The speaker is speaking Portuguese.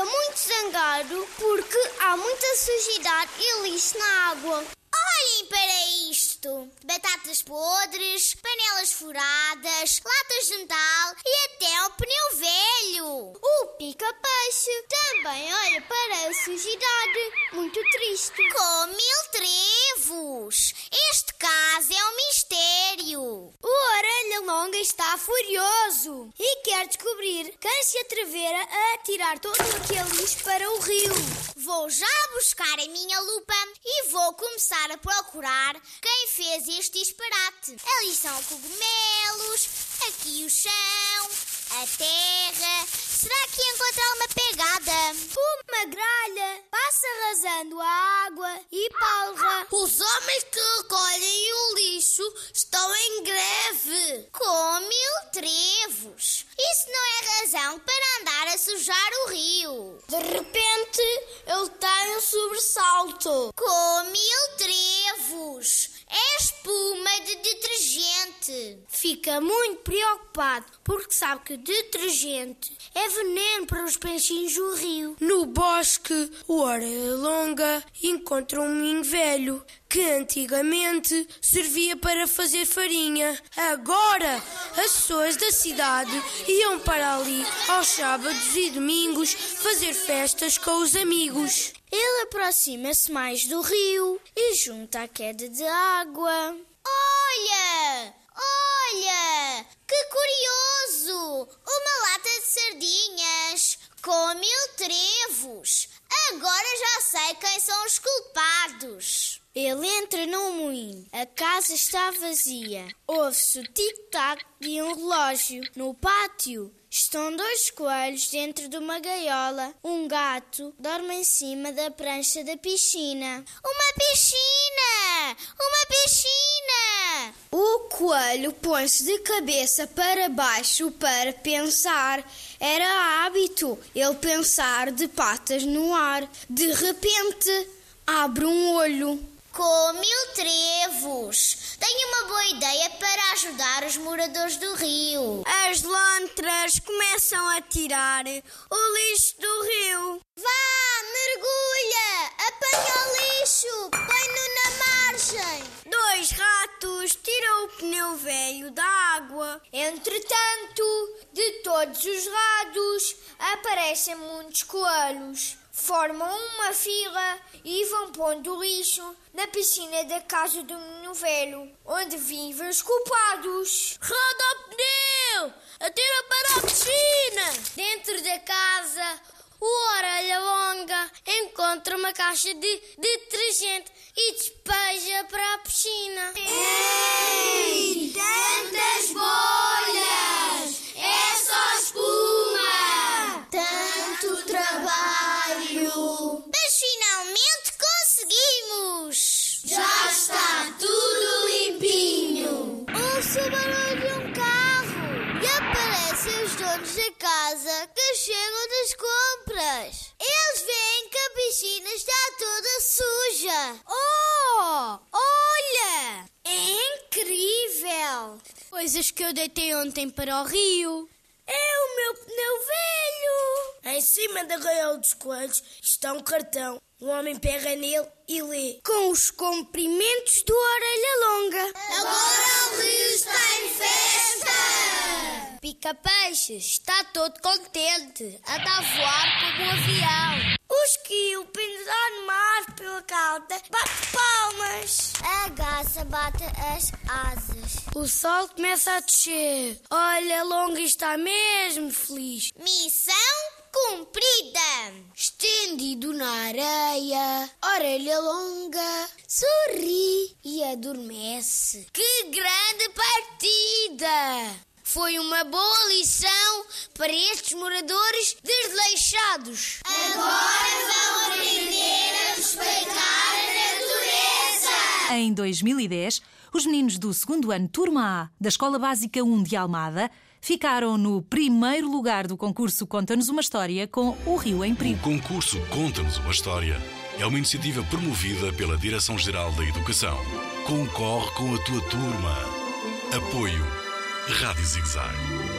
Fica muito zangado porque há muita sujidade e lixo na água. Olhem para isto! Batatas podres, panelas furadas, latas de metal e até um pneu velho! O pica-peixe também olha para a sujidade, muito triste. Com mil trevos! Está furioso e quer descobrir quem se atrevera a atirar todo aquele lixo para o rio. Vou já buscar a minha lupa e vou começar a procurar quem fez este disparate. Ali são cogumelos, aqui o chão, a terra. Será que encontrar uma pegada? Uma gralha passa arrasando a o lixo estão em greve. Com mil trevos. Isso não é razão para andar a sujar o rio. De repente, ele tem um sobressalto. Com mil trevos. É espuma de detergente. Fica muito preocupado porque sabe que detergente é veneno para os peixinhos do rio. No bosque, o Longa encontra um moinho velho que antigamente servia para fazer farinha. Agora, as pessoas da cidade iam para ali aos sábados e domingos fazer festas com os amigos. Ele aproxima-se mais do rio e junta a queda de água. Olha! Olha! Que curioso! Uma lata de sardinhas com mil trevos. Agora já sei quem são os culpados. Ele entra num moinho. A casa está vazia. Ouve-se o tic-tac de um relógio. No pátio estão dois coelhos dentro de uma gaiola. Um gato dorme em cima da prancha da piscina. Uma piscina! Uma piscina! O coelho põe-se de cabeça para baixo para pensar. Era hábito ele pensar de patas no ar. De repente, abre um olho. Com mil trevos. Tenho uma boa ideia para ajudar os moradores do rio. As lontras começam a tirar o lixo do rio. Vá, mergulha! Apanha o lixo! Põe-no na o pneu velho da água. Entretanto, de todos os lados aparecem muitos coelhos formam uma fila e vão pondo o lixo na piscina da casa do menino velho, onde vivem os culpados. Roda o pneu! Atira para a piscina! Dentro da casa, o Orelha encontra uma caixa de detergente e despeja para a piscina. Ei! Tantas bolhas! É só espuma! Tanto trabalho! Mas finalmente conseguimos! Já está tudo limpinho! Ouço o barulho de um carro e aparecem os donos da casa que chegam das compras. Suja. Oh! Olha! É incrível! Coisas que eu deitei ontem para o rio. É o meu pneu velho! Em cima da gaiola dos coelhos está um cartão. O homem pega nele e lê. Com os comprimentos do Orelha Longa. Agora o rio está em festa! Pica-peixe está todo contente. Anda a voar como um avião. O esquilo pendurado árvore pela cauda bate palmas. A garça bate as asas. O sol começa a descer. Olha, Longa está mesmo feliz. Missão cumprida. Estendido na areia, orelha longa, sorri e adormece. Que grande partida! Foi uma boa lição para estes moradores desleixados. Agora vão aprender a respeitar a natureza. Em 2010, os meninos do segundo ano Turma A da Escola Básica 1 de Almada ficaram no primeiro lugar do concurso Conta-nos uma História com o Rio em O Perigo. concurso Conta-nos uma História é uma iniciativa promovida pela Direção-Geral da Educação. Concorre com a tua turma. Apoio Rádio Zigzag.